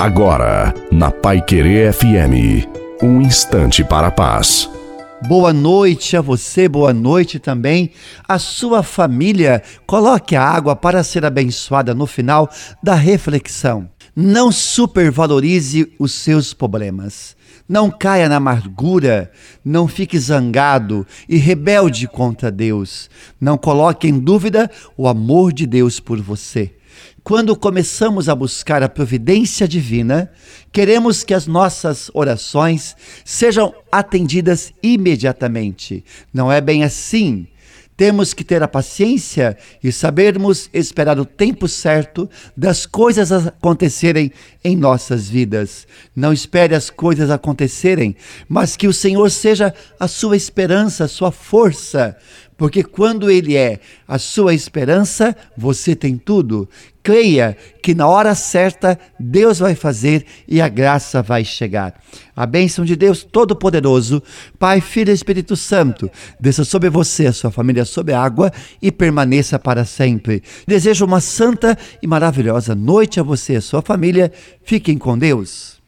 Agora, na Pai Querer FM, um instante para a paz. Boa noite a você, boa noite também à sua família. Coloque a água para ser abençoada no final da reflexão. Não supervalorize os seus problemas. Não caia na amargura, não fique zangado e rebelde contra Deus. Não coloque em dúvida o amor de Deus por você. Quando começamos a buscar a providência divina, queremos que as nossas orações sejam atendidas imediatamente. Não é bem assim. Temos que ter a paciência e sabermos esperar o tempo certo das coisas acontecerem em nossas vidas. Não espere as coisas acontecerem, mas que o Senhor seja a sua esperança, a sua força, porque quando Ele é a sua esperança, você tem tudo. Creia que na hora certa Deus vai fazer e a graça vai chegar. A bênção de Deus Todo-Poderoso, Pai, Filho e Espírito Santo, desça sobre você, a sua família, sobre a água e permaneça para sempre. Desejo uma santa e maravilhosa noite a você e a sua família. Fiquem com Deus.